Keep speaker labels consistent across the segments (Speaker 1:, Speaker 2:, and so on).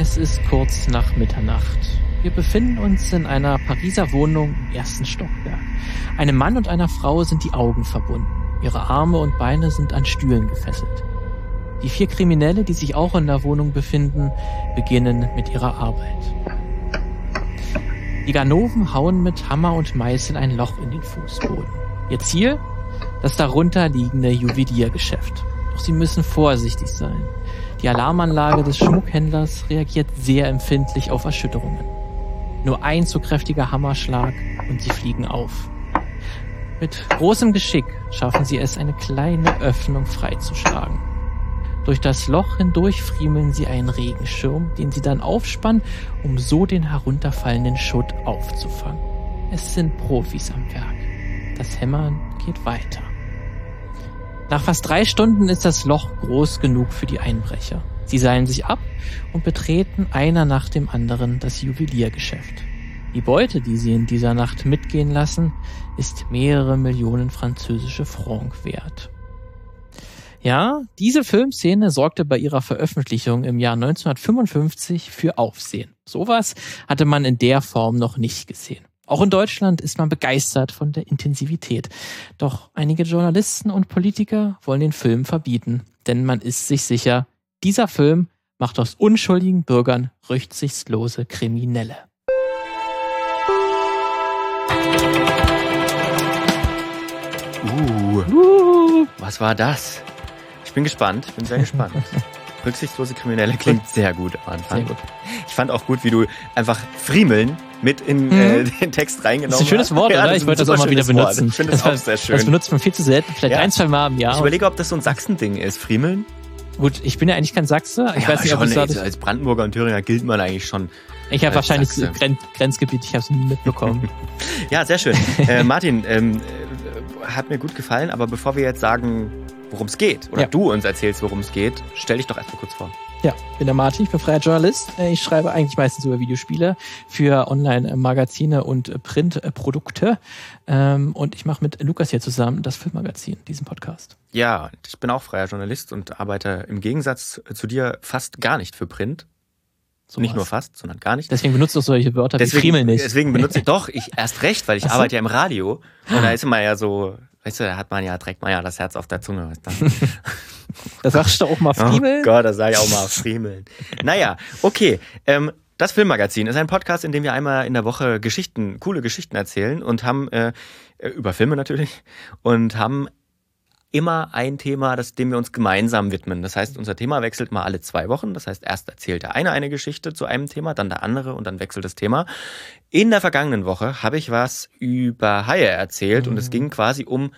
Speaker 1: Es ist kurz nach Mitternacht. Wir befinden uns in einer Pariser Wohnung im ersten Stockwerk. Einem Mann und einer Frau sind die Augen verbunden. Ihre Arme und Beine sind an Stühlen gefesselt. Die vier Kriminelle, die sich auch in der Wohnung befinden, beginnen mit ihrer Arbeit. Die Ganoven hauen mit Hammer und Meißel ein Loch in den Fußboden. Ihr Ziel? Das darunter liegende Juweliergeschäft. Doch sie müssen vorsichtig sein. Die Alarmanlage des Schmuckhändlers reagiert sehr empfindlich auf Erschütterungen. Nur ein zu kräftiger Hammerschlag und sie fliegen auf. Mit großem Geschick schaffen sie es, eine kleine Öffnung freizuschlagen. Durch das Loch hindurch friemeln sie einen Regenschirm, den sie dann aufspannen, um so den herunterfallenden Schutt aufzufangen. Es sind Profis am Werk. Das Hämmern geht weiter. Nach fast drei Stunden ist das Loch groß genug für die Einbrecher. Sie seilen sich ab und betreten einer nach dem anderen das Juweliergeschäft. Die Beute, die sie in dieser Nacht mitgehen lassen, ist mehrere Millionen französische Franc wert. Ja, diese Filmszene sorgte bei ihrer Veröffentlichung im Jahr 1955 für Aufsehen. Sowas hatte man in der Form noch nicht gesehen. Auch in Deutschland ist man begeistert von der Intensivität. Doch einige Journalisten und Politiker wollen den Film verbieten, denn man ist sich sicher, dieser Film macht aus unschuldigen Bürgern rücksichtslose Kriminelle.
Speaker 2: Uh, uh, was war das? Ich bin gespannt, bin sehr gespannt. Rücksichtslose Kriminelle klingt sehr gut am Anfang. Sehr gut. Ich fand auch gut, wie du einfach Friemeln mit in äh, mhm. den Text reingenommen.
Speaker 1: Das ist ein schönes Wort, ja, oder? Ich wollte das auch mal wieder benutzen.
Speaker 2: Wort. Ich finde das, das, auch sehr schön.
Speaker 1: Das benutzt man viel zu selten, vielleicht ja. ein, zwei Mal im Jahr.
Speaker 2: Ich überlege, ob das so ein Sachsen-Ding ist. Friemeln?
Speaker 1: Gut, ich bin ja eigentlich kein Sachse. Ich
Speaker 2: ja,
Speaker 1: weiß nicht,
Speaker 2: schon, ob ich als Brandenburger und Thüringer gilt man eigentlich schon.
Speaker 1: Ich habe wahrscheinlich Gren Grenzgebiet, ich habe es nie mitbekommen.
Speaker 2: ja, sehr schön. äh, Martin, ähm, äh, hat mir gut gefallen, aber bevor wir jetzt sagen, worum es geht, oder ja. du uns erzählst, worum es geht, stell dich doch erstmal kurz vor.
Speaker 1: Ja, bin der Martin, ich bin freier Journalist. Äh, ich schreibe eigentlich meistens über Videospiele für Online-Magazine und Printprodukte. Ähm, und ich mache mit Lukas hier zusammen das Filmmagazin, diesen Podcast.
Speaker 2: Ja, ich bin auch freier Journalist und arbeite im Gegensatz zu dir fast gar nicht für Print. So nicht was. nur fast, sondern gar nicht.
Speaker 1: Deswegen benutzt du solche Wörter deswegen, wie Friemel nicht.
Speaker 2: Deswegen benutze ich doch, ich erst recht, weil ich so. arbeite ja im Radio und da ist immer ja so, weißt du, da hat man ja, trägt man ja das Herz auf der Zunge.
Speaker 1: da sagst du auch mal Friemeln.
Speaker 2: Oh Gott, da sag ich auch mal Friemeln. naja, okay. Ähm, das Filmmagazin ist ein Podcast, in dem wir einmal in der Woche Geschichten, coole Geschichten erzählen und haben äh, über Filme natürlich und haben immer ein Thema, das, dem wir uns gemeinsam widmen. Das heißt, unser Thema wechselt mal alle zwei Wochen. Das heißt, erst erzählt der eine eine Geschichte zu einem Thema, dann der andere und dann wechselt das Thema. In der vergangenen Woche habe ich was über Haie erzählt mhm. und es mhm. ging quasi um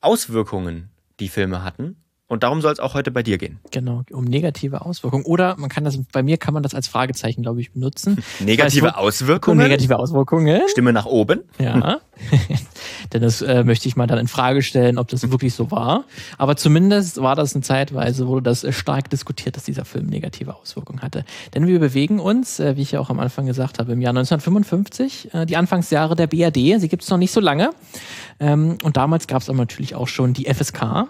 Speaker 2: Auswirkungen, die Filme hatten. Und darum soll es auch heute bei dir gehen.
Speaker 1: Genau, um negative Auswirkungen. Oder man kann das, bei mir kann man das als Fragezeichen, glaube ich, benutzen.
Speaker 2: Negative Auswirkungen?
Speaker 1: Negative Auswirkungen.
Speaker 2: Stimme nach oben.
Speaker 1: Ja. Denn das äh, möchte ich mal dann in Frage stellen, ob das wirklich so war. Aber zumindest war das eine Zeitweise, wurde das äh, stark diskutiert, dass dieser Film negative Auswirkungen hatte. Denn wir bewegen uns, äh, wie ich ja auch am Anfang gesagt habe, im Jahr 1955, äh, die Anfangsjahre der BRD. Sie gibt es noch nicht so lange. Ähm, und damals gab es aber natürlich auch schon die FSK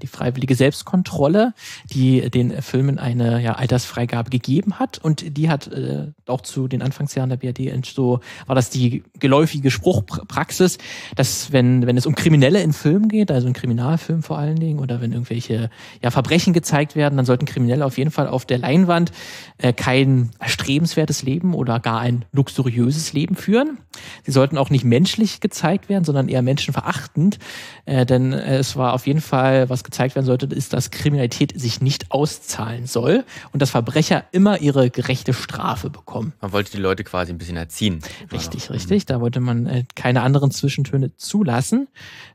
Speaker 1: die freiwillige Selbstkontrolle, die den Filmen eine ja, Altersfreigabe gegeben hat. Und die hat äh, auch zu den Anfangsjahren der BRD so war das die geläufige Spruchpraxis, dass wenn, wenn es um Kriminelle in Filmen geht, also in Kriminalfilmen vor allen Dingen, oder wenn irgendwelche ja, Verbrechen gezeigt werden, dann sollten Kriminelle auf jeden Fall auf der Leinwand äh, kein erstrebenswertes Leben oder gar ein luxuriöses Leben führen. Sie sollten auch nicht menschlich gezeigt werden, sondern eher menschenverachtend. Äh, denn äh, es war auf jeden Fall, was gezeigt werden sollte, ist, dass Kriminalität sich nicht auszahlen soll und dass Verbrecher immer ihre gerechte Strafe bekommen.
Speaker 2: Man wollte die Leute quasi ein bisschen erziehen.
Speaker 1: Richtig, richtig. Da wollte man äh, keine anderen Zwischentöne zulassen.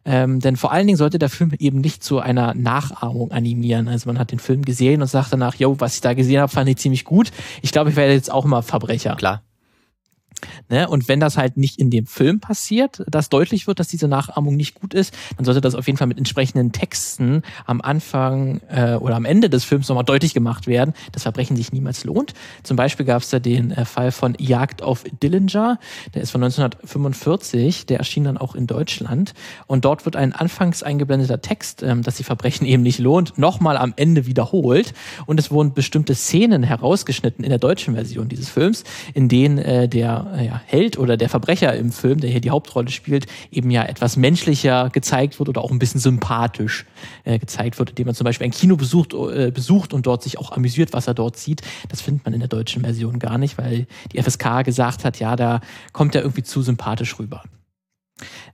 Speaker 1: Ähm, denn vor allen Dingen sollte der Film eben nicht zu einer Nachahmung animieren. Also man hat den Film gesehen und sagt danach, yo, was ich da gesehen habe, fand ich ziemlich gut. Ich glaube, ich werde jetzt auch mal Verbrecher.
Speaker 2: Klar.
Speaker 1: Ne? Und wenn das halt nicht in dem Film passiert, dass deutlich wird, dass diese Nachahmung nicht gut ist, dann sollte das auf jeden Fall mit entsprechenden Texten am Anfang äh, oder am Ende des Films nochmal deutlich gemacht werden, dass Verbrechen sich niemals lohnt. Zum Beispiel gab es da den äh, Fall von Jagd auf Dillinger, der ist von 1945, der erschien dann auch in Deutschland. Und dort wird ein anfangs eingeblendeter Text, ähm, dass die Verbrechen eben nicht lohnt, nochmal am Ende wiederholt. Und es wurden bestimmte Szenen herausgeschnitten in der deutschen Version dieses Films, in denen äh, der ja, Held oder der Verbrecher im Film, der hier die Hauptrolle spielt, eben ja etwas menschlicher gezeigt wird oder auch ein bisschen sympathisch äh, gezeigt wird, indem man zum Beispiel ein Kino besucht, äh, besucht und dort sich auch amüsiert, was er dort sieht. Das findet man in der deutschen Version gar nicht, weil die FSK gesagt hat, ja, da kommt er irgendwie zu sympathisch rüber.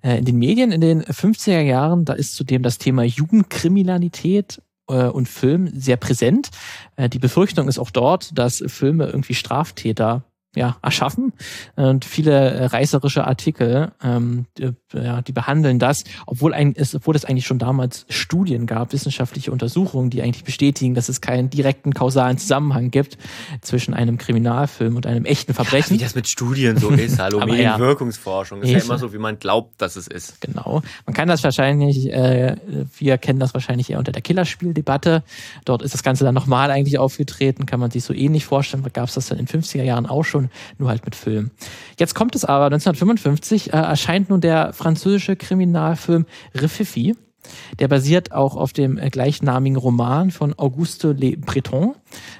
Speaker 1: Äh, in den Medien in den 50er Jahren, da ist zudem das Thema Jugendkriminalität äh, und Film sehr präsent. Die Befürchtung ist auch dort, dass Filme irgendwie Straftäter ja, erschaffen. Und viele äh, reißerische Artikel, ähm, die, ja, die behandeln das, obwohl, ein, es, obwohl es eigentlich schon damals Studien gab, wissenschaftliche Untersuchungen, die eigentlich bestätigen, dass es keinen direkten kausalen Zusammenhang gibt zwischen einem Kriminalfilm und einem echten Verbrechen.
Speaker 2: Ja, wie das mit Studien so ist, hallo, ja, Wirkungsforschung. Ist ja immer so, wie man glaubt, dass es ist.
Speaker 1: Genau. Man kann das wahrscheinlich, äh, wir kennen das wahrscheinlich eher unter der Killerspieldebatte. Dort ist das Ganze dann nochmal eigentlich aufgetreten, kann man sich so ähnlich vorstellen. Da gab es das dann in den 50er Jahren auch schon nur halt mit Film. Jetzt kommt es aber, 1955 äh, erscheint nun der französische Kriminalfilm Rififi. Der basiert auch auf dem äh, gleichnamigen Roman von Auguste Le Breton.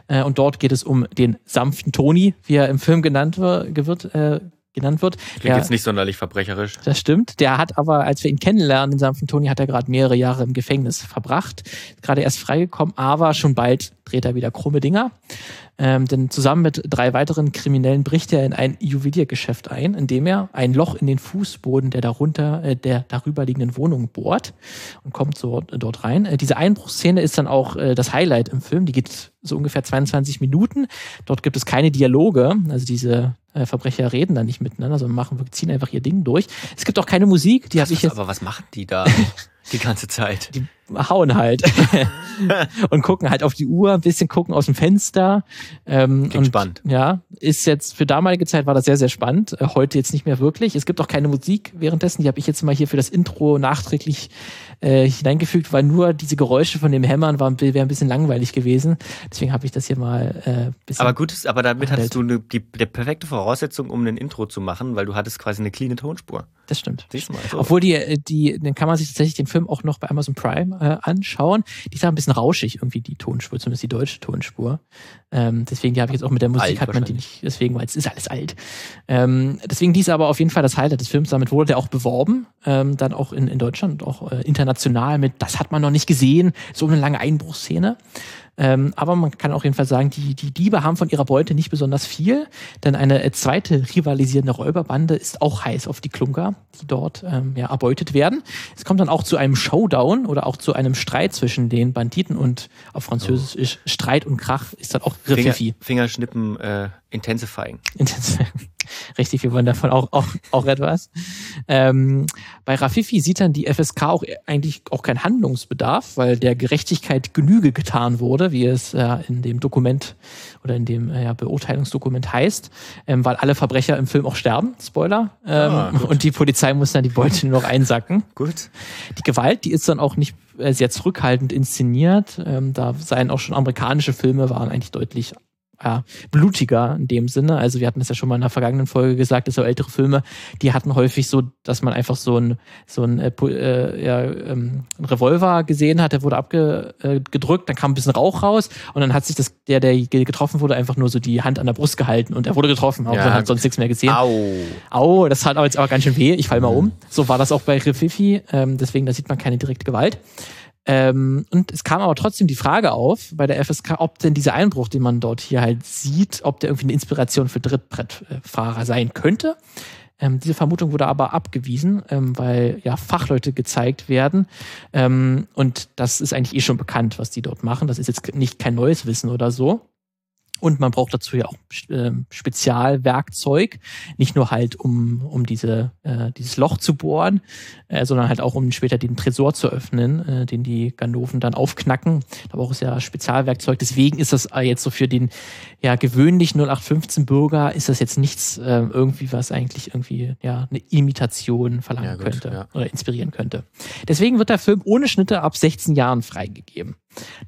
Speaker 1: Äh, und dort geht es um den sanften Toni, wie er im Film genannt wird, äh, genannt wird.
Speaker 2: Klingt der, jetzt nicht sonderlich verbrecherisch.
Speaker 1: Das stimmt. Der hat aber, als wir ihn kennenlernen, den sanften Toni, hat er gerade mehrere Jahre im Gefängnis verbracht. Gerade erst freigekommen, aber schon bald dreht er wieder krumme Dinger. Ähm, denn zusammen mit drei weiteren Kriminellen bricht er in ein Juweliergeschäft ein, indem er ein Loch in den Fußboden der darunter, äh, der darüber liegenden Wohnung bohrt und kommt so dort rein. Äh, diese Einbruchsszene ist dann auch äh, das Highlight im Film. Die geht so ungefähr 22 Minuten. Dort gibt es keine Dialoge, also diese äh, Verbrecher reden da nicht miteinander, sondern machen, ziehen einfach ihr Ding durch. Es gibt auch keine Musik, die habe ich jetzt.
Speaker 2: Aber was machen die da die ganze Zeit?
Speaker 1: Die hauen halt und gucken halt auf die Uhr, ein bisschen gucken aus dem Fenster.
Speaker 2: Ähm, Klingt und, spannend.
Speaker 1: Ja, ist jetzt für damalige Zeit war das sehr, sehr spannend. Äh, heute jetzt nicht mehr wirklich. Es gibt auch keine Musik währenddessen. Die habe ich jetzt mal hier für das Intro nachträglich äh, hineingefügt, weil nur diese Geräusche von dem Hämmern waren wäre ein bisschen langweilig gewesen. Deswegen habe ich das hier mal äh, bisschen.
Speaker 2: Aber gut, aber damit hattest du eine, die, die perfekte Voraussetzung, um ein Intro zu machen, weil du hattest quasi eine cleane Tonspur.
Speaker 1: Das stimmt.
Speaker 2: Siehst du mal.
Speaker 1: So. Obwohl die, äh, die, dann kann man sich tatsächlich den Film auch noch bei Amazon Prime äh, anschauen. Die ist ein bisschen rauschig, irgendwie die Tonspur, zumindest die deutsche Tonspur. Ähm, deswegen, die habe ich jetzt auch mit der Musik, alt, hat man die nicht, deswegen, weil es ist alles alt. Ähm, deswegen, die ist aber auf jeden Fall das Highlight des Films. Damit wurde der auch beworben, ähm, dann auch in, in Deutschland und auch äh, international mit, das hat man noch nicht gesehen, so eine lange Einbruchsszene. Ähm, aber man kann auch jedenfalls sagen, die, die Diebe haben von ihrer Beute nicht besonders viel, denn eine äh, zweite rivalisierende Räuberbande ist auch heiß auf die Klunker, die dort ähm, ja, erbeutet werden. Es kommt dann auch zu einem Showdown oder auch zu einem Streit zwischen den Banditen und auf Französisch ist Streit und Krach ist dann auch
Speaker 2: Rififi. Finger, Fingerschnippen äh, intensifying.
Speaker 1: Intensifying. Richtig, wir wollen davon auch, auch, auch etwas. Ähm, bei Rafifi sieht dann die FSK auch eigentlich auch keinen Handlungsbedarf, weil der Gerechtigkeit Genüge getan wurde, wie es äh, in dem Dokument oder in dem äh, Beurteilungsdokument heißt, ähm, weil alle Verbrecher im Film auch sterben, Spoiler. Ähm, ah, und die Polizei muss dann die Beute nur noch einsacken.
Speaker 2: Gut.
Speaker 1: Die Gewalt, die ist dann auch nicht äh, sehr zurückhaltend inszeniert. Ähm, da seien auch schon amerikanische Filme, waren eigentlich deutlich ja, blutiger in dem Sinne. Also wir hatten das ja schon mal in der vergangenen Folge gesagt, dass so ältere Filme, die hatten häufig so, dass man einfach so ein so ein, äh, äh ja, ähm, Revolver gesehen hat, der wurde abgedrückt, äh, dann kam ein bisschen Rauch raus und dann hat sich das der der getroffen wurde einfach nur so die Hand an der Brust gehalten und er wurde getroffen, aber ja. hat sonst nichts mehr gesehen.
Speaker 2: Au.
Speaker 1: Au, das hat aber jetzt aber ganz schön weh. Ich fall mal um. So war das auch bei Rififi, ähm, deswegen da sieht man keine direkte Gewalt. Ähm, und es kam aber trotzdem die Frage auf bei der FSK, ob denn dieser Einbruch, den man dort hier halt sieht, ob der irgendwie eine Inspiration für Drittbrettfahrer sein könnte. Ähm, diese Vermutung wurde aber abgewiesen, ähm, weil ja Fachleute gezeigt werden. Ähm, und das ist eigentlich eh schon bekannt, was die dort machen. Das ist jetzt nicht kein neues Wissen oder so. Und man braucht dazu ja auch äh, Spezialwerkzeug, nicht nur halt um, um diese, äh, dieses Loch zu bohren, äh, sondern halt auch um später den Tresor zu öffnen, äh, den die Ganoven dann aufknacken. Da braucht es ja Spezialwerkzeug. Deswegen ist das äh, jetzt so für den ja gewöhnlichen 0815 Bürger ist das jetzt nichts äh, irgendwie, was eigentlich irgendwie ja eine Imitation verlangen ja, gut, könnte ja. oder inspirieren könnte. Deswegen wird der Film ohne Schnitte ab 16 Jahren freigegeben.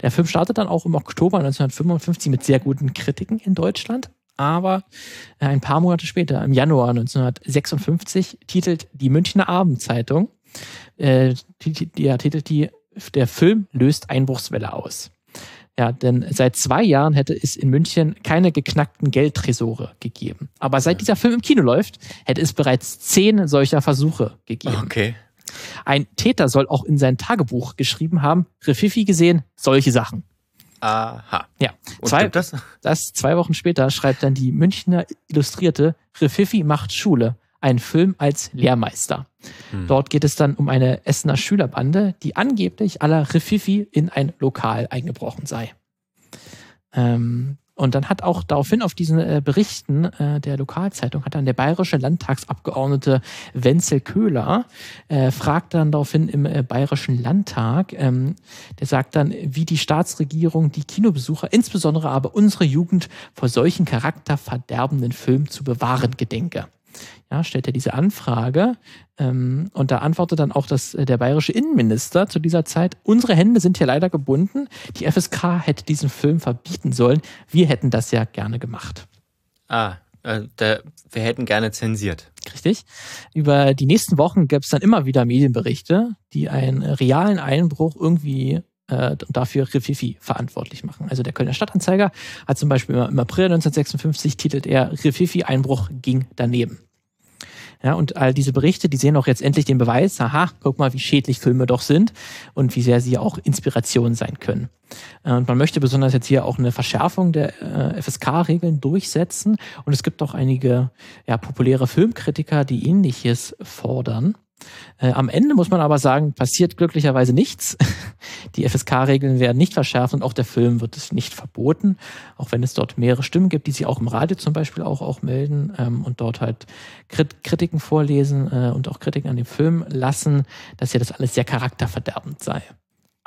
Speaker 1: Der Film startet dann auch im Oktober 1955 mit sehr guten Kritiken in Deutschland. Aber äh, ein paar Monate später, im Januar 1956, titelt die Münchner Abendzeitung, äh, die, die, ja, titelt die, der Film löst Einbruchswelle aus. Ja, denn seit zwei Jahren hätte es in München keine geknackten Geldtresore gegeben. Aber seit dieser Film im Kino läuft, hätte es bereits zehn solcher Versuche gegeben.
Speaker 2: Okay.
Speaker 1: Ein Täter soll auch in sein Tagebuch geschrieben haben, Refifi gesehen, solche Sachen.
Speaker 2: Aha.
Speaker 1: Ja. Und zwei, das? das? Zwei Wochen später schreibt dann die Münchner Illustrierte, Refifi macht Schule. Ein Film als Lehrmeister. Hm. Dort geht es dann um eine Essener Schülerbande, die angeblich aller Refifi in ein Lokal eingebrochen sei. Ähm, und dann hat auch daraufhin auf diesen äh, Berichten äh, der Lokalzeitung hat dann der bayerische Landtagsabgeordnete Wenzel Köhler äh, fragt dann daraufhin im äh, bayerischen Landtag, ähm, der sagt dann, wie die Staatsregierung die Kinobesucher, insbesondere aber unsere Jugend vor solchen charakterverderbenden Filmen zu bewahren gedenke ja, stellt er diese Anfrage ähm, und da antwortet dann auch das, äh, der bayerische Innenminister zu dieser Zeit, unsere Hände sind hier leider gebunden, die FSK hätte diesen Film verbieten sollen, wir hätten das ja gerne gemacht.
Speaker 2: Ah, äh, da, wir hätten gerne zensiert.
Speaker 1: Richtig. Über die nächsten Wochen gab es dann immer wieder Medienberichte, die einen realen Einbruch irgendwie äh, dafür Rififi verantwortlich machen. Also der Kölner Stadtanzeiger hat zum Beispiel im April 1956 titelt er Rififi Einbruch ging daneben. Ja, und all diese Berichte, die sehen auch jetzt endlich den Beweis, aha, guck mal, wie schädlich Filme doch sind und wie sehr sie auch Inspiration sein können. Äh, und man möchte besonders jetzt hier auch eine Verschärfung der äh, FSK-Regeln durchsetzen. Und es gibt auch einige ja, populäre Filmkritiker, die ähnliches fordern. Äh, am Ende muss man aber sagen, passiert glücklicherweise nichts. Die FSK-Regeln werden nicht verschärft und auch der Film wird es nicht verboten, auch wenn es dort mehrere Stimmen gibt, die sich auch im Radio zum Beispiel auch, auch melden ähm, und dort halt Krit Kritiken vorlesen äh, und auch Kritiken an dem Film lassen, dass ja das alles sehr charakterverderbend sei.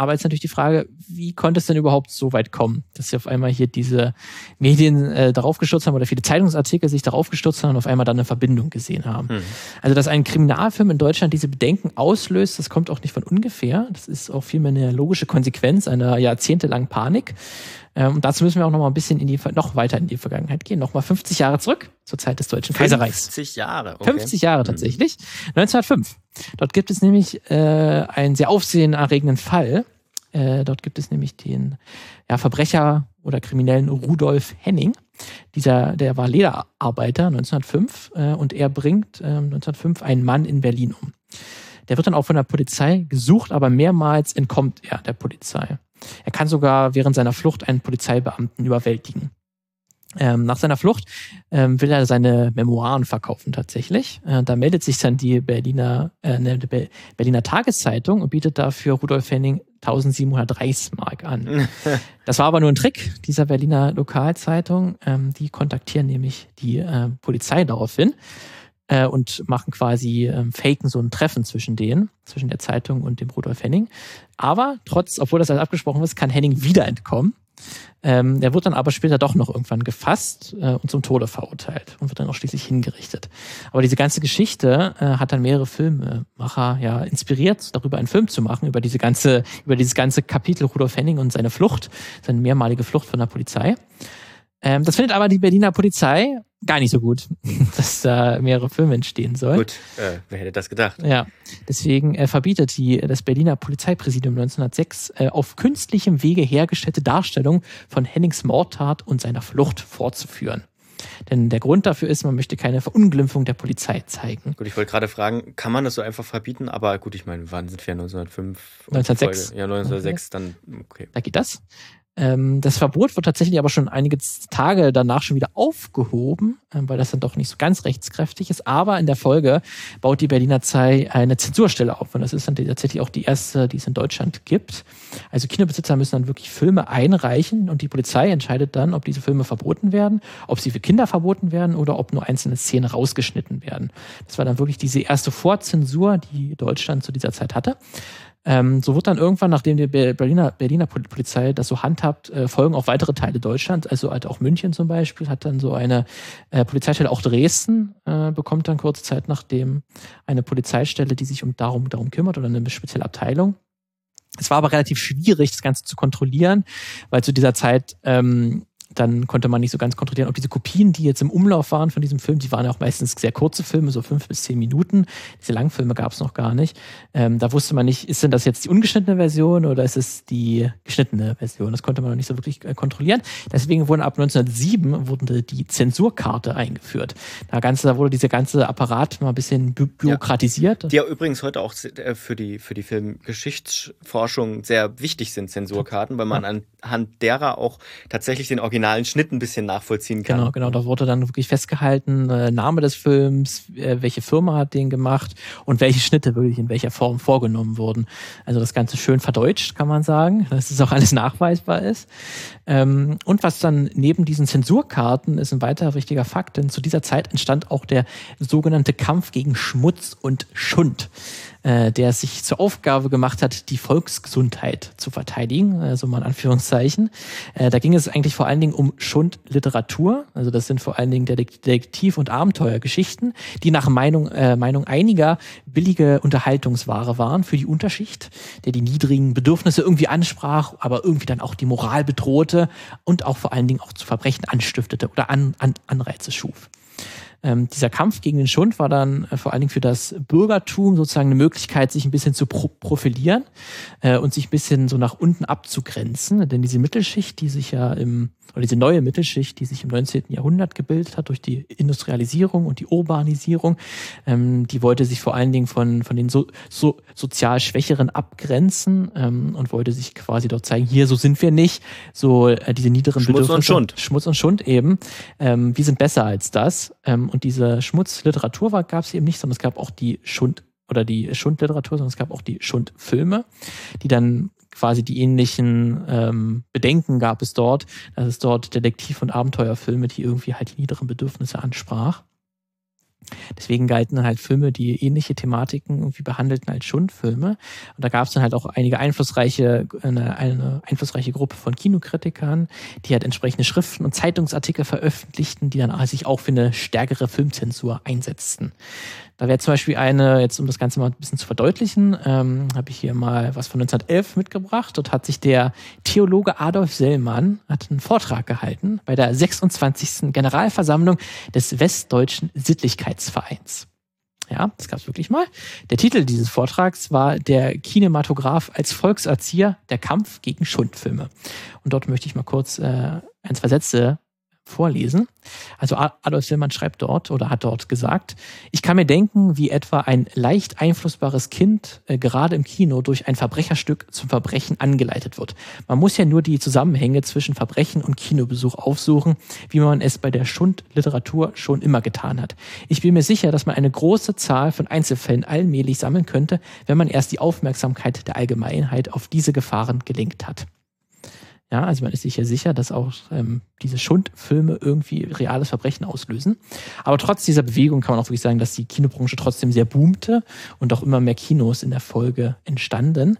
Speaker 1: Aber jetzt natürlich die Frage, wie konnte es denn überhaupt so weit kommen, dass sie auf einmal hier diese Medien äh, darauf gestürzt haben oder viele Zeitungsartikel sich darauf gestürzt haben und auf einmal dann eine Verbindung gesehen haben. Mhm. Also, dass ein Kriminalfilm in Deutschland diese Bedenken auslöst, das kommt auch nicht von ungefähr. Das ist auch vielmehr eine logische Konsequenz einer jahrzehntelangen Panik. Ähm, und dazu müssen wir auch noch mal ein bisschen in die, noch weiter in die Vergangenheit gehen. Noch mal 50 Jahre zurück zur Zeit des Deutschen
Speaker 2: 50
Speaker 1: Kaiserreichs.
Speaker 2: 50 Jahre, okay.
Speaker 1: 50 Jahre mhm. tatsächlich. 1905. Dort gibt es nämlich äh, einen sehr aufsehenerregenden Fall. Äh, dort gibt es nämlich den ja, Verbrecher oder Kriminellen Rudolf Henning. Dieser, der war Lederarbeiter 1905 äh, und er bringt äh, 1905 einen Mann in Berlin um. Der wird dann auch von der Polizei gesucht, aber mehrmals entkommt er der Polizei. Er kann sogar während seiner Flucht einen Polizeibeamten überwältigen. Ähm, nach seiner Flucht ähm, will er seine Memoiren verkaufen tatsächlich. Äh, da meldet sich dann die Berliner, äh, ne, Berliner Tageszeitung und bietet dafür Rudolf Henning 1700 Reichsmark an. Das war aber nur ein Trick dieser Berliner Lokalzeitung. Ähm, die kontaktieren nämlich die äh, Polizei daraufhin äh, und machen quasi, ähm, faken so ein Treffen zwischen denen, zwischen der Zeitung und dem Rudolf Henning. Aber trotz, obwohl das alles abgesprochen ist, kann Henning wieder entkommen. Ähm, der wird dann aber später doch noch irgendwann gefasst äh, und zum Tode verurteilt und wird dann auch schließlich hingerichtet. Aber diese ganze Geschichte äh, hat dann mehrere Filmemacher ja inspiriert, darüber einen Film zu machen, über diese ganze, über dieses ganze Kapitel Rudolf Henning und seine Flucht, seine mehrmalige Flucht von der Polizei. Ähm, das findet aber die Berliner Polizei gar nicht so gut, dass da mehrere Filme entstehen sollen.
Speaker 2: Gut, äh, wer hätte das gedacht?
Speaker 1: Ja, deswegen äh, verbietet die, das Berliner Polizeipräsidium 1906 äh, auf künstlichem Wege hergestellte Darstellung von Hennings Mordtat und seiner Flucht fortzuführen. Denn der Grund dafür ist, man möchte keine Verunglimpfung der Polizei zeigen.
Speaker 2: Gut, ich wollte gerade fragen, kann man das so einfach verbieten? Aber gut, ich meine, wann sind wir? 1905?
Speaker 1: 1906.
Speaker 2: Ja, 1906, dann okay.
Speaker 1: Da geht das. Ähm, das Verbot wird tatsächlich aber schon einige Tage danach schon wieder aufgehoben, äh, weil das dann doch nicht so ganz rechtskräftig ist. Aber in der Folge baut die Berliner Zeit eine Zensurstelle auf. Und das ist dann tatsächlich auch die erste, die es in Deutschland gibt. Also Kinobesitzer müssen dann wirklich Filme einreichen und die Polizei entscheidet dann, ob diese Filme verboten werden, ob sie für Kinder verboten werden oder ob nur einzelne Szenen rausgeschnitten werden. Das war dann wirklich diese erste Vorzensur, die Deutschland zu dieser Zeit hatte. Ähm, so wird dann irgendwann, nachdem die Berliner, Berliner Polizei das so handhabt, äh, folgen auch weitere Teile Deutschlands, also halt auch München zum Beispiel, hat dann so eine äh, Polizeistelle, auch Dresden äh, bekommt dann kurze Zeit nachdem eine Polizeistelle, die sich um darum, darum kümmert oder eine spezielle Abteilung. Es war aber relativ schwierig, das Ganze zu kontrollieren, weil zu dieser Zeit ähm, dann konnte man nicht so ganz kontrollieren, ob diese Kopien, die jetzt im Umlauf waren von diesem Film, die waren ja auch meistens sehr kurze Filme, so fünf bis zehn Minuten. Diese Langfilme gab es noch gar nicht. Ähm, da wusste man nicht, ist denn das jetzt die ungeschnittene Version oder ist es die geschnittene Version? Das konnte man noch nicht so wirklich äh, kontrollieren. Deswegen wurde ab 1907 wurde die Zensurkarte eingeführt. Da, ganze, da wurde dieser ganze Apparat mal ein bisschen bü bürokratisiert.
Speaker 2: Ja, die ja übrigens heute auch äh, für die, für die Filmgeschichtsforschung sehr wichtig sind, Zensurkarten, weil man anhand derer auch tatsächlich den Original originalen Schnitt ein bisschen nachvollziehen kann.
Speaker 1: Genau, genau. Da wurde dann wirklich festgehalten, äh, Name des Films, äh, welche Firma hat den gemacht und welche Schnitte wirklich in welcher Form vorgenommen wurden. Also das Ganze schön verdeutscht, kann man sagen, dass es auch alles nachweisbar ist. Ähm, und was dann neben diesen Zensurkarten ist ein weiterer wichtiger Fakt, denn zu dieser Zeit entstand auch der sogenannte Kampf gegen Schmutz und Schund äh, der sich zur Aufgabe gemacht hat, die Volksgesundheit zu verteidigen, also mal in Anführungszeichen. Äh, da ging es eigentlich vor allen Dingen um Schundliteratur, also das sind vor allen Dingen Detektiv- und Abenteuergeschichten, die nach Meinung, äh, Meinung einiger billige Unterhaltungsware waren für die Unterschicht, der die niedrigen Bedürfnisse irgendwie ansprach, aber irgendwie dann auch die Moral bedrohte und auch vor allen Dingen auch zu Verbrechen anstiftete oder an, an, Anreize schuf. Ähm, dieser Kampf gegen den Schund war dann äh, vor allen Dingen für das Bürgertum sozusagen eine Möglichkeit, sich ein bisschen zu pro profilieren äh, und sich ein bisschen so nach unten abzugrenzen. Denn diese Mittelschicht, die sich ja im oder diese neue Mittelschicht, die sich im 19. Jahrhundert gebildet hat durch die Industrialisierung und die Urbanisierung, ähm, die wollte sich vor allen Dingen von, von den so, so sozial Schwächeren abgrenzen ähm, und wollte sich quasi dort zeigen, hier, so sind wir nicht, so äh, diese niederen
Speaker 2: Schmutz Bedürfnisse.
Speaker 1: und Schund. Schmutz und Schund eben. Ähm, wir sind besser als das. Ähm, und diese Schmutzliteratur gab es eben nicht, sondern es gab auch die Schund oder die Schundliteratur, sondern es gab auch die Schundfilme, die dann quasi die ähnlichen ähm, Bedenken gab es dort, dass es dort Detektiv- und Abenteuerfilme, die irgendwie halt die niederen Bedürfnisse ansprach. Deswegen galten halt Filme, die ähnliche Thematiken irgendwie behandelten als Schundfilme. Und da gab es dann halt auch einige einflussreiche, eine, eine einflussreiche Gruppe von Kinokritikern, die halt entsprechende Schriften und Zeitungsartikel veröffentlichten, die dann sich auch für eine stärkere Filmzensur einsetzten. Da wäre zum Beispiel eine, jetzt um das Ganze mal ein bisschen zu verdeutlichen, ähm, habe ich hier mal was von 1911 mitgebracht. Dort hat sich der Theologe Adolf Sellmann hat einen Vortrag gehalten bei der 26. Generalversammlung des Westdeutschen Sittlichkeitsvereins. Ja, das gab es wirklich mal. Der Titel dieses Vortrags war Der Kinematograph als Volkserzieher, der Kampf gegen Schundfilme. Und dort möchte ich mal kurz äh, ein, zwei Sätze vorlesen. Also Adolf Sillmann schreibt dort oder hat dort gesagt, ich kann mir denken, wie etwa ein leicht einflussbares Kind äh, gerade im Kino durch ein Verbrecherstück zum Verbrechen angeleitet wird. Man muss ja nur die Zusammenhänge zwischen Verbrechen und Kinobesuch aufsuchen, wie man es bei der Schundliteratur schon immer getan hat. Ich bin mir sicher, dass man eine große Zahl von Einzelfällen allmählich sammeln könnte, wenn man erst die Aufmerksamkeit der Allgemeinheit auf diese Gefahren gelenkt hat. Ja, also man ist sich ja sicher, dass auch ähm, diese Schundfilme irgendwie reales Verbrechen auslösen. Aber trotz dieser Bewegung kann man auch wirklich sagen, dass die Kinobranche trotzdem sehr boomte und auch immer mehr Kinos in der Folge entstanden.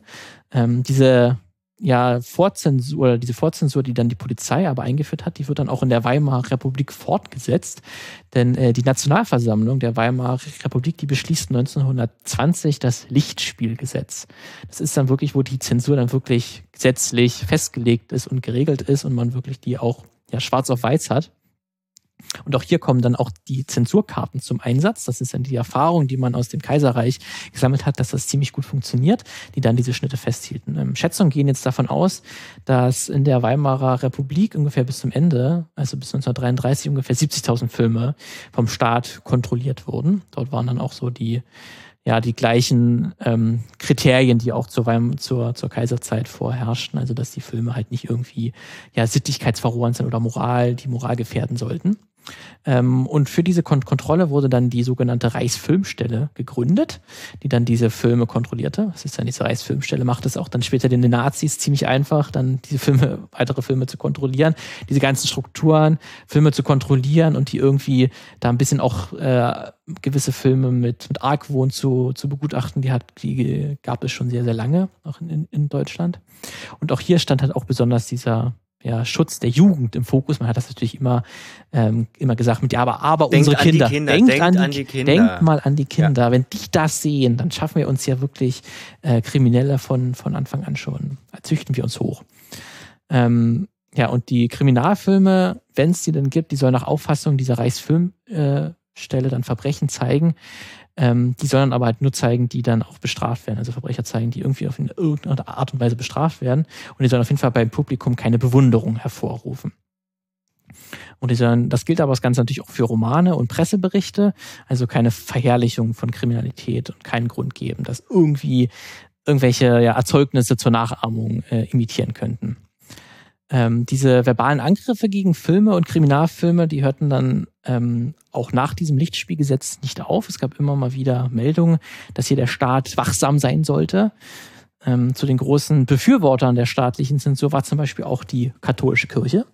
Speaker 1: Ähm, diese ja, Vorzensur, oder diese Vorzensur, die dann die Polizei aber eingeführt hat, die wird dann auch in der Weimarer Republik fortgesetzt. Denn äh, die Nationalversammlung der Weimarer Republik, die beschließt 1920 das Lichtspielgesetz. Das ist dann wirklich, wo die Zensur dann wirklich gesetzlich festgelegt ist und geregelt ist und man wirklich die auch ja, schwarz auf weiß hat. Und auch hier kommen dann auch die Zensurkarten zum Einsatz. Das ist dann die Erfahrung, die man aus dem Kaiserreich gesammelt hat, dass das ziemlich gut funktioniert, die dann diese Schnitte festhielten. Ähm, Schätzungen gehen jetzt davon aus, dass in der Weimarer Republik ungefähr bis zum Ende, also bis 1933, ungefähr 70.000 Filme vom Staat kontrolliert wurden. Dort waren dann auch so die ja die gleichen ähm, Kriterien, die auch zur, zur, zur Kaiserzeit vorherrschten. Also dass die Filme halt nicht irgendwie ja Sittlichkeitsverrohren sind oder Moral, die Moral gefährden sollten. Ähm, und für diese Kon Kontrolle wurde dann die sogenannte Reichsfilmstelle gegründet, die dann diese Filme kontrollierte. Was ist dann diese Reichsfilmstelle? Macht es auch dann später den Nazis ziemlich einfach, dann diese Filme, weitere Filme zu kontrollieren, diese ganzen Strukturen, Filme zu kontrollieren und die irgendwie da ein bisschen auch äh, gewisse Filme mit, mit Argwohn zu, zu begutachten. Die hat, die gab es schon sehr, sehr lange, auch in, in Deutschland. Und auch hier stand halt auch besonders dieser ja, Schutz der Jugend im Fokus. Man hat das natürlich immer, ähm, immer gesagt mit, ja, aber, aber denkt unsere Kinder.
Speaker 2: Kinder. Denkt, denkt, an, die, an die Kinder.
Speaker 1: Denkt mal an die Kinder. Ja. Wenn die das sehen, dann schaffen wir uns ja wirklich äh, Kriminelle von, von Anfang an schon. Züchten wir uns hoch. Ähm, ja, und die Kriminalfilme, wenn es die denn gibt, die sollen nach Auffassung dieser Reichsfilmstelle äh, dann Verbrechen zeigen, ähm, die sollen aber halt nur zeigen, die dann auch bestraft werden. Also Verbrecher zeigen, die irgendwie auf irgendeine Art und Weise bestraft werden. Und die sollen auf jeden Fall beim Publikum keine Bewunderung hervorrufen. Und die sollen, das gilt aber das Ganze natürlich auch für Romane und Presseberichte, also keine Verherrlichung von Kriminalität und keinen Grund geben, dass irgendwie irgendwelche ja, Erzeugnisse zur Nachahmung äh, imitieren könnten. Ähm, diese verbalen Angriffe gegen Filme und Kriminalfilme, die hörten dann ähm, auch nach diesem Lichtspielgesetz nicht auf. Es gab immer mal wieder Meldungen, dass hier der Staat wachsam sein sollte. Ähm, zu den großen Befürwortern der staatlichen Zensur war zum Beispiel auch die katholische Kirche.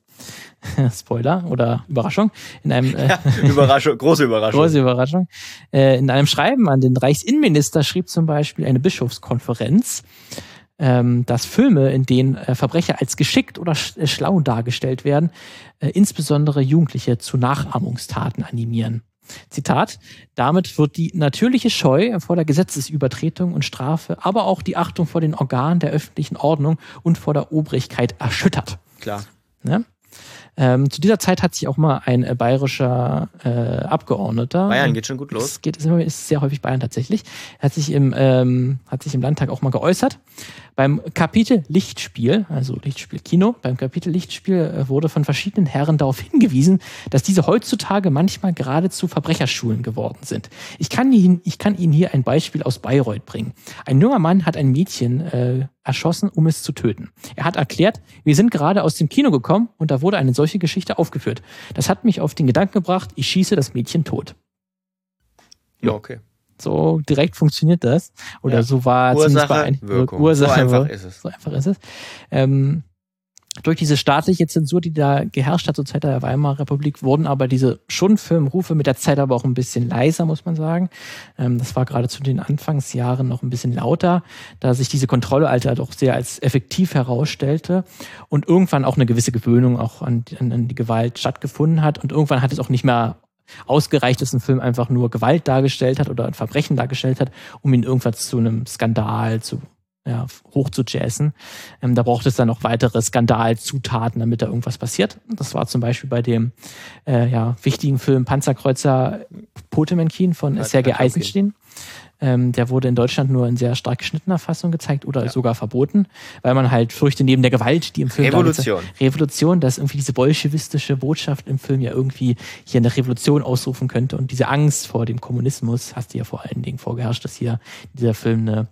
Speaker 1: Spoiler oder Überraschung. In einem
Speaker 2: äh, ja, Überraschung, große Überraschung.
Speaker 1: Große Überraschung. Äh, in einem Schreiben an den Reichsinnenminister schrieb zum Beispiel eine Bischofskonferenz, ähm, dass Filme, in denen äh, Verbrecher als geschickt oder sch äh, schlau dargestellt werden, äh, insbesondere Jugendliche zu Nachahmungstaten animieren. Zitat, damit wird die natürliche Scheu vor der Gesetzesübertretung und Strafe, aber auch die Achtung vor den Organen der öffentlichen Ordnung und vor der Obrigkeit erschüttert.
Speaker 2: Klar.
Speaker 1: Ne? Ähm, zu dieser Zeit hat sich auch mal ein äh, bayerischer äh, Abgeordneter.
Speaker 2: Bayern geht schon gut los.
Speaker 1: Es geht, ist sehr häufig Bayern tatsächlich. Hat sich im, ähm, hat sich im Landtag auch mal geäußert. Beim Kapitel Lichtspiel, also Lichtspiel Kino, beim Kapitel Lichtspiel äh, wurde von verschiedenen Herren darauf hingewiesen, dass diese heutzutage manchmal geradezu Verbrecherschulen geworden sind. Ich kann Ihnen, ich kann Ihnen hier ein Beispiel aus Bayreuth bringen. Ein junger Mann hat ein Mädchen äh, erschossen, um es zu töten. Er hat erklärt, wir sind gerade aus dem Kino gekommen und da wurde eine solche Geschichte aufgeführt. Das hat mich auf den Gedanken gebracht, ich schieße das Mädchen tot.
Speaker 2: Ja, okay.
Speaker 1: So direkt funktioniert das. Oder ja. so war
Speaker 2: Ursache, bei Wirkung. Ursache, so einfach ist es.
Speaker 1: So einfach ist es. Ähm, durch diese staatliche Zensur, die da geherrscht hat zur Zeit der Weimarer Republik, wurden aber diese Schundfilmrufe mit der Zeit aber auch ein bisschen leiser, muss man sagen. Ähm, das war gerade zu den Anfangsjahren noch ein bisschen lauter, da sich diese Kontrolle halt doch sehr als effektiv herausstellte und irgendwann auch eine gewisse Gewöhnung auch an, an, an die Gewalt stattgefunden hat und irgendwann hat es auch nicht mehr ausgereicht, dass ein Film einfach nur Gewalt dargestellt hat oder ein Verbrechen dargestellt hat, um ihn irgendwas zu einem Skandal, zu ja, hoch zu jazzen. Ähm, da braucht es dann noch weitere Skandalzutaten, damit da irgendwas passiert. Das war zum Beispiel bei dem äh, ja, wichtigen Film Panzerkreuzer Potemkin von Sergei Eisenstein. Ähm, der wurde in Deutschland nur in sehr stark geschnittener Fassung gezeigt oder ja. sogar verboten, weil man halt fürchte, neben der Gewalt, die im Film
Speaker 2: Revolution.
Speaker 1: Da Revolution, dass irgendwie diese bolschewistische Botschaft im Film ja irgendwie hier eine Revolution ausrufen könnte und diese Angst vor dem Kommunismus hast du ja vor allen Dingen vorgeherrscht, dass hier dieser Film eine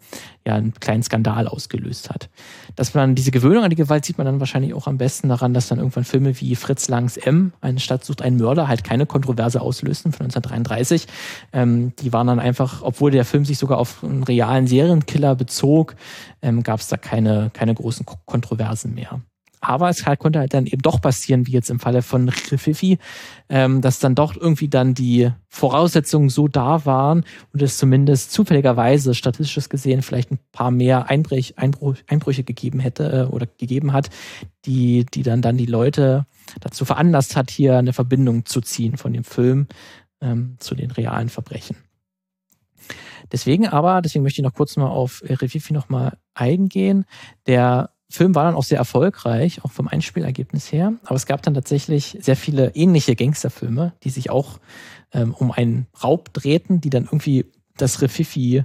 Speaker 1: ja einen kleinen Skandal ausgelöst hat. Dass man diese Gewöhnung an die Gewalt sieht man dann wahrscheinlich auch am besten daran, dass dann irgendwann Filme wie Fritz Langs M, eine Stadt sucht einen Mörder, halt keine Kontroverse auslösten von 1933. Ähm, die waren dann einfach, obwohl der Film sich sogar auf einen realen Serienkiller bezog, ähm, gab es da keine, keine großen Kontroversen mehr. Aber es halt, konnte halt dann eben doch passieren, wie jetzt im Falle von Rififi, ähm, dass dann doch irgendwie dann die Voraussetzungen so da waren und es zumindest zufälligerweise statistisch gesehen vielleicht ein paar mehr Einbrech, Einbruch, Einbrüche gegeben hätte äh, oder gegeben hat, die, die dann dann die Leute dazu veranlasst hat, hier eine Verbindung zu ziehen von dem Film ähm, zu den realen Verbrechen. Deswegen aber, deswegen möchte ich noch kurz mal auf Revifi nochmal eingehen. Der Film war dann auch sehr erfolgreich, auch vom Einspielergebnis her. Aber es gab dann tatsächlich sehr viele ähnliche Gangsterfilme, die sich auch ähm, um einen Raub drehten, die dann irgendwie das Refifi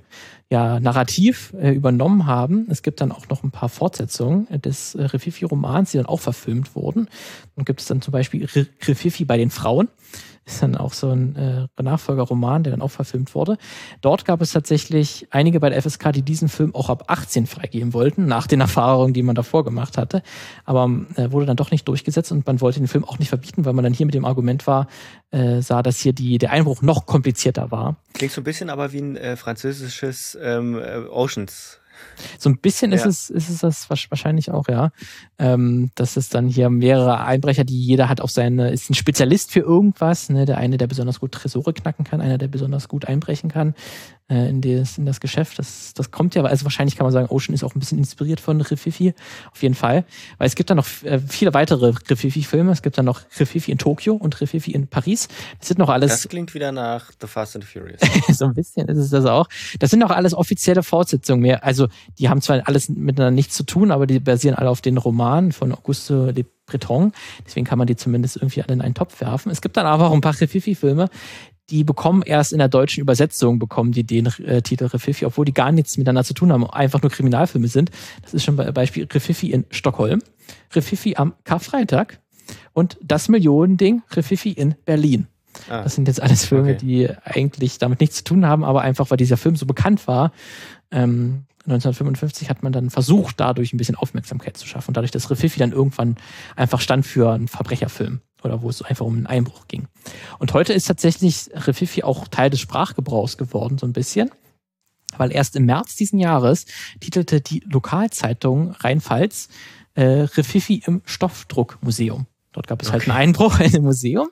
Speaker 1: ja Narrativ äh, übernommen haben. Es gibt dann auch noch ein paar Fortsetzungen des äh, Refifi-Romans, die dann auch verfilmt wurden. Dann gibt es dann zum Beispiel Refifi bei den Frauen. Ist dann auch so ein äh, Nachfolgerroman, der dann auch verfilmt wurde. Dort gab es tatsächlich einige bei der FSK, die diesen Film auch ab 18 freigeben wollten, nach den Erfahrungen, die man davor gemacht hatte. Aber äh, wurde dann doch nicht durchgesetzt und man wollte den Film auch nicht verbieten, weil man dann hier mit dem Argument war, äh, sah, dass hier die, der Einbruch noch komplizierter war.
Speaker 2: Klingt so ein bisschen aber wie ein äh, französisches ähm, äh, Oceans
Speaker 1: so ein bisschen ist es, ist es das wahrscheinlich auch, ja. Ähm, dass es dann hier mehrere Einbrecher, die jeder hat auf seine, ist ein Spezialist für irgendwas, ne? Der eine, der besonders gut Tresore knacken kann, einer, der besonders gut einbrechen kann in, das, in das Geschäft. Das, das kommt ja, also wahrscheinlich kann man sagen, Ocean ist auch ein bisschen inspiriert von Rififi, auf jeden Fall. Weil es gibt dann noch äh, viele weitere Rififi-Filme. Es gibt dann noch Rififi in Tokio und Rififi in Paris. Das sind noch alles.
Speaker 2: Das klingt wieder nach The Fast and Furious.
Speaker 1: so ein bisschen ist es das auch. Das sind noch alles offizielle Fortsetzungen mehr. Also die haben zwar alles miteinander nichts zu tun, aber die basieren alle auf den Romanen von Auguste de Breton. Deswegen kann man die zumindest irgendwie alle in einen Topf werfen. Es gibt dann aber auch ein paar Rififi-Filme, die bekommen erst in der deutschen Übersetzung, bekommen die den äh, Titel Refifi, obwohl die gar nichts miteinander zu tun haben, einfach nur Kriminalfilme sind. Das ist schon bei Beispiel Refifi in Stockholm, Refifi am Karfreitag und das Millionending Refifi in Berlin. Ah, das sind jetzt alles Filme, okay. die eigentlich damit nichts zu tun haben, aber einfach, weil dieser Film so bekannt war, ähm, 1955 hat man dann versucht, dadurch ein bisschen Aufmerksamkeit zu schaffen. Und dadurch, dass Refifi dann irgendwann einfach stand für einen Verbrecherfilm oder wo es einfach um einen Einbruch ging. Und heute ist tatsächlich Refifi auch Teil des Sprachgebrauchs geworden, so ein bisschen. Weil erst im März diesen Jahres titelte die Lokalzeitung Rheinpfalz äh, Refifi im Stoffdruckmuseum. Dort gab es okay. halt einen Einbruch in dem Museum.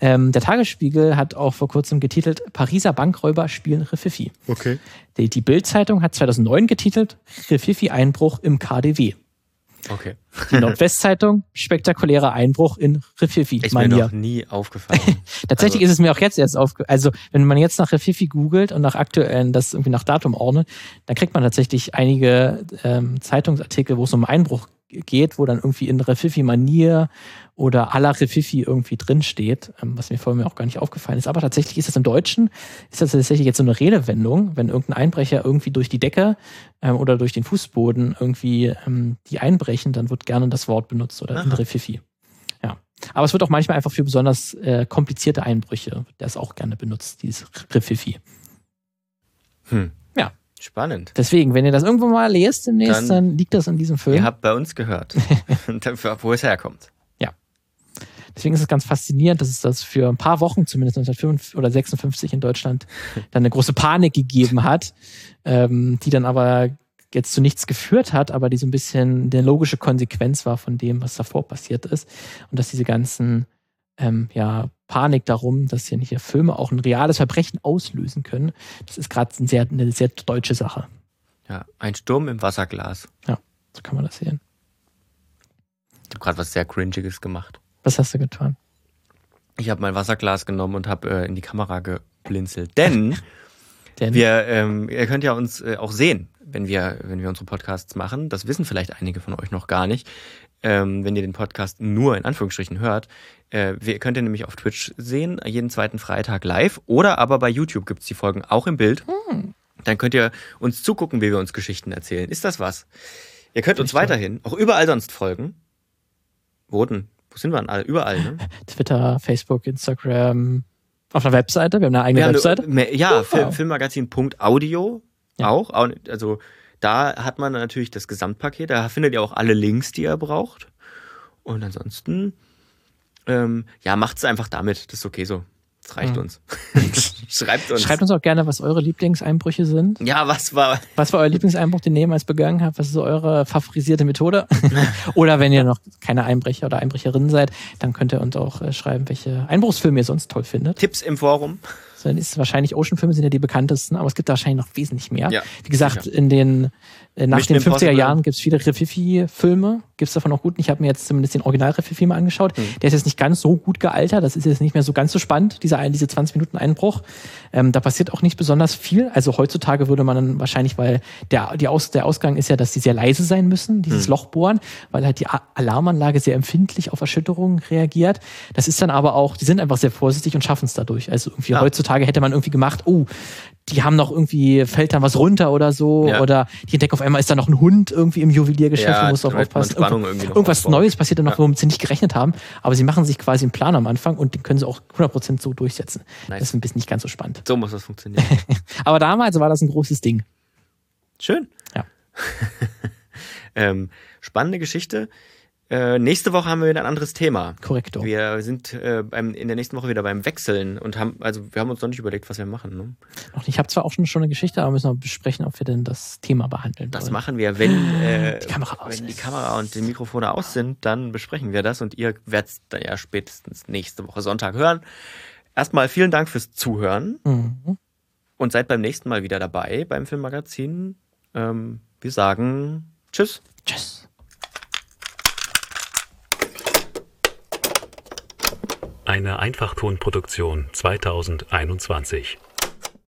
Speaker 1: Ähm, der Tagesspiegel hat auch vor kurzem getitelt, Pariser Bankräuber spielen Refifi.
Speaker 2: Okay.
Speaker 1: Die, die Bild-Zeitung hat 2009 getitelt, Refifi-Einbruch im KDW.
Speaker 2: Okay.
Speaker 1: Die Nordwestzeitung, spektakulärer Einbruch in Refifi.
Speaker 2: Ist mir noch nie aufgefallen.
Speaker 1: Tatsächlich also. ist es mir auch jetzt erst aufgefallen. Also, wenn man jetzt nach Refifi googelt und nach aktuellen, das irgendwie nach Datum ordnet, dann kriegt man tatsächlich einige ähm, Zeitungsartikel, wo es um Einbruch geht, wo dann irgendwie in Refifi-Manier oder à la Refifi irgendwie drinsteht, ähm, was mir vorher auch gar nicht aufgefallen ist. Aber tatsächlich ist das im Deutschen, ist das tatsächlich jetzt so eine Redewendung, wenn irgendein Einbrecher irgendwie durch die Decke ähm, oder durch den Fußboden irgendwie ähm, die einbrechen, dann wird gerne das Wort benutzt oder Aha. in Refifi. Ja. Aber es wird auch manchmal einfach für besonders äh, komplizierte Einbrüche, der ist auch gerne benutzt, dieses Refifi.
Speaker 2: Hm. Spannend.
Speaker 1: Deswegen, wenn ihr das irgendwo mal lest demnächst, dann, dann liegt das in diesem Film.
Speaker 2: Ihr habt bei uns gehört, wo es herkommt.
Speaker 1: Ja. Deswegen ist es ganz faszinierend, dass es das für ein paar Wochen, zumindest 1955 oder 56 in Deutschland, dann eine große Panik gegeben hat, ähm, die dann aber jetzt zu nichts geführt hat, aber die so ein bisschen eine logische Konsequenz war von dem, was davor passiert ist. Und dass diese ganzen ähm, ja, Panik darum, dass hier nicht Filme auch ein reales Verbrechen auslösen können. Das ist gerade ein sehr, eine sehr deutsche Sache.
Speaker 2: Ja, ein Sturm im Wasserglas.
Speaker 1: Ja, so kann man das sehen.
Speaker 2: Ich habe gerade was sehr Cringiges gemacht.
Speaker 1: Was hast du getan?
Speaker 2: Ich habe mein Wasserglas genommen und habe äh, in die Kamera geblinzelt. Denn, Denn? wir, ähm, ihr könnt ja uns äh, auch sehen, wenn wir, wenn wir unsere Podcasts machen. Das wissen vielleicht einige von euch noch gar nicht ähm, wenn ihr den Podcast nur in Anführungsstrichen hört. Äh, wir, könnt ihr nämlich auf Twitch sehen, jeden zweiten Freitag live. Oder aber bei YouTube gibt es die Folgen auch im Bild. Hm. Dann könnt ihr uns zugucken, wie wir uns Geschichten erzählen. Ist das was? Ihr könnt uns weiterhin auch überall sonst folgen. Wo denn? Wo sind wir denn alle? Überall, ne?
Speaker 1: Twitter, Facebook, Instagram, auf einer Webseite. Wir haben eine eigene wir Webseite.
Speaker 2: Eine, ja, oh. Filmmagazin.audio ja. auch. Also da hat man natürlich das Gesamtpaket, da findet ihr auch alle Links, die ihr braucht. Und ansonsten, ähm, ja, macht es einfach damit. Das ist okay so. Das reicht mhm. uns.
Speaker 1: Schreibt uns. Schreibt uns auch gerne, was eure Lieblingseinbrüche sind.
Speaker 2: Ja, was war.
Speaker 1: Was war euer Lieblingseinbruch, den ihr jemals begangen habt? Was ist so eure favorisierte Methode? oder wenn ihr noch keine Einbrecher oder Einbrecherin seid, dann könnt ihr uns auch äh, schreiben, welche Einbruchsfilme ihr sonst toll findet.
Speaker 2: Tipps im Forum.
Speaker 1: So, dann ist wahrscheinlich Ocean-Filme sind ja die bekanntesten, aber es gibt da wahrscheinlich noch wesentlich mehr. Ja, Wie gesagt, sicher. in den äh, nach Mission den 50er Jahren gibt es viele Refifi-Filme. Gibt es davon auch guten? Ich habe mir jetzt zumindest den Original-Refifi mal angeschaut. Mhm. Der ist jetzt nicht ganz so gut gealtert. Das ist jetzt nicht mehr so ganz so spannend, dieser, diese 20 Minuten Einbruch. Ähm, da passiert auch nicht besonders viel. Also heutzutage würde man dann wahrscheinlich, weil der, die Aus, der Ausgang ist ja, dass die sehr leise sein müssen, dieses mhm. Loch bohren, weil halt die Alarmanlage sehr empfindlich auf Erschütterungen reagiert. Das ist dann aber auch, die sind einfach sehr vorsichtig und schaffen es dadurch. Also irgendwie ja. heutzutage hätte man irgendwie gemacht, oh, die haben noch irgendwie, fällt dann was runter oder so.
Speaker 2: Ja.
Speaker 1: Oder die entdecken auf einmal, ist da noch ein Hund irgendwie im Juweliergeschäft,
Speaker 2: Ja,
Speaker 1: du musst drauf aufpassen. Irgendwas-
Speaker 2: irgendwie noch
Speaker 1: Irgendwas
Speaker 2: aufbaut.
Speaker 1: Neues passiert dann noch,
Speaker 2: Ja.
Speaker 1: womit sie nicht gerechnet haben. Aber sie machen sich quasi einen Plan am Anfang und den können sie auch 100% so durchsetzen.
Speaker 2: Nice.
Speaker 1: Das ist ein bisschen nicht ganz so spannend.
Speaker 2: So muss das funktionieren.
Speaker 1: Aber damals war das ein großes Ding.
Speaker 2: Schön.
Speaker 1: Ja.
Speaker 2: ähm, spannende Geschichte. Äh, nächste Woche haben wir wieder ein anderes Thema.
Speaker 1: Korrekto.
Speaker 2: Wir sind äh, beim, in der nächsten Woche wieder beim Wechseln und haben, also wir haben uns noch nicht überlegt, was wir machen. Ne?
Speaker 1: Noch nicht. Ich habe zwar auch schon, schon eine Geschichte, aber müssen wir besprechen, ob wir denn das Thema behandeln
Speaker 2: Das
Speaker 1: wollen.
Speaker 2: machen wir, wenn, äh,
Speaker 1: Die Kamera aus
Speaker 2: wenn die. Kamera und die Mikrofone aus sind, dann besprechen wir das und ihr werdet es dann ja spätestens nächste Woche Sonntag hören. Erstmal vielen Dank fürs Zuhören
Speaker 1: Mhm.
Speaker 2: und seid beim nächsten Mal wieder dabei beim Filmmagazin. Ähm, wir sagen Tschüss.
Speaker 1: Tschüss.
Speaker 3: Eine Einfachtonproduktion 2021.